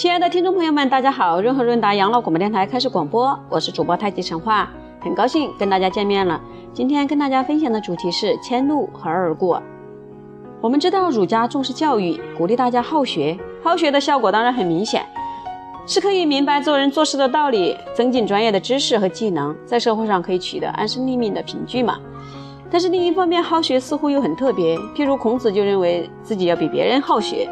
亲爱的听众朋友们，大家好！润和润达养老广播电台开始广播，我是主播太极陈化，很高兴跟大家见面了。今天跟大家分享的主题是迁怒和二过。我们知道儒家重视教育，鼓励大家好学，好学的效果当然很明显，是可以明白做人做事的道理，增进专业的知识和技能，在社会上可以取得安身立命的凭据嘛。但是另一方面，好学似乎又很特别，譬如孔子就认为自己要比别人好学。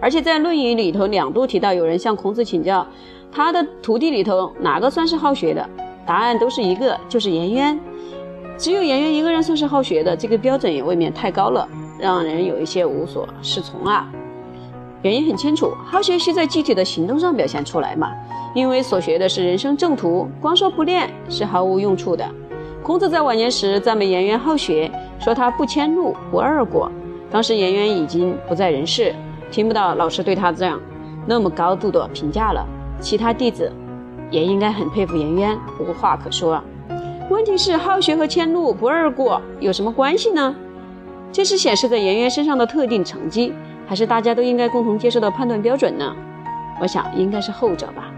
而且在《论语》里头两度提到有人向孔子请教，他的徒弟里头哪个算是好学的？答案都是一个，就是颜渊。只有颜渊一个人算是好学的，这个标准也未免太高了，让人有一些无所适从啊。原因很清楚，好学需在具体的行动上表现出来嘛。因为所学的是人生正途，光说不练是毫无用处的。孔子在晚年时赞美颜渊好学，说他不迁怒，不贰过。当时颜渊已经不在人世。听不到老师对他这样那么高度的评价了，其他弟子也应该很佩服颜渊，无话可说。问题是好学和迁怒不贰过有什么关系呢？这是显示在颜渊身上的特定成绩，还是大家都应该共同接受的判断标准呢？我想应该是后者吧。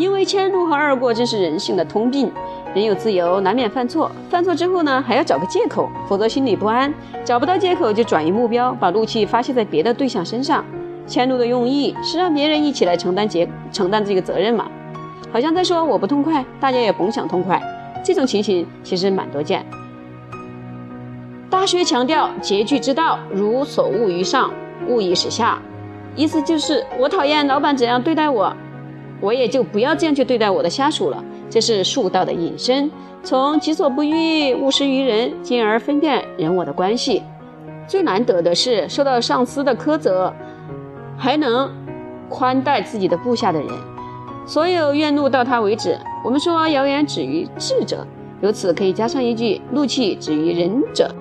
因为迁怒和二过真是人性的通病。人有自由，难免犯错。犯错之后呢，还要找个借口，否则心里不安。找不到借口，就转移目标，把怒气发泄在别的对象身上。迁怒的用意是让别人一起来承担结承担这个责任嘛？好像在说我不痛快，大家也甭想痛快。这种情形其实蛮多见。大学强调节句之道，如所恶于上，勿以始下。意思就是我讨厌老板怎样对待我，我也就不要这样去对待我的下属了。这是术道的引申，从己所不欲，勿施于人，进而分辨人我的关系。最难得的是受到上司的苛责，还能宽待自己的部下的人，所有怨怒到他为止。我们说谣言止于智者，由此可以加上一句：怒气止于仁者。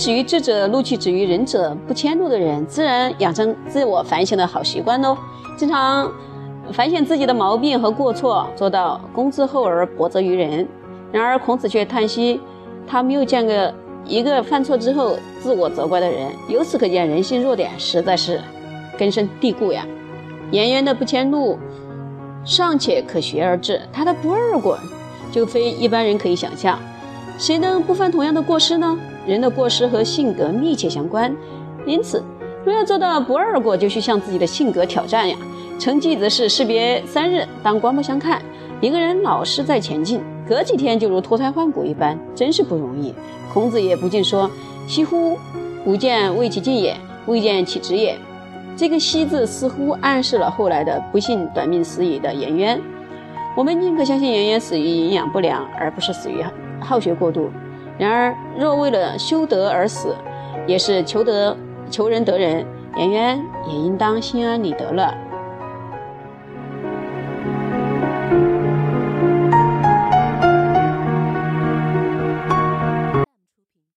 止于智者，怒气止于仁者。不迁怒的人，自然养成自我反省的好习惯喽。经常反省自己的毛病和过错，做到公之厚而薄责于人。然而孔子却叹息，他没有见过一个犯错之后自我责怪的人。由此可见，人性弱点实在是根深蒂固呀。颜渊的不迁怒尚且可学而至，他的不贰过就非一般人可以想象。谁能不犯同样的过失呢？人的过失和性格密切相关，因此，若要做到不贰过，就需向自己的性格挑战呀。成绩则是士别三日，当刮目相看。一个人老是在前进，隔几天就如脱胎换骨一般，真是不容易。孔子也不禁说：“惜乎！吾见未其进也，未见其止也。”这个“惜”字似乎暗示了后来的不幸短命死矣的颜渊。我们宁可相信颜渊死于营养不良，而不是死于好学过度。然而，若为了修德而死，也是求得求人得人，演员也应当心安理得了。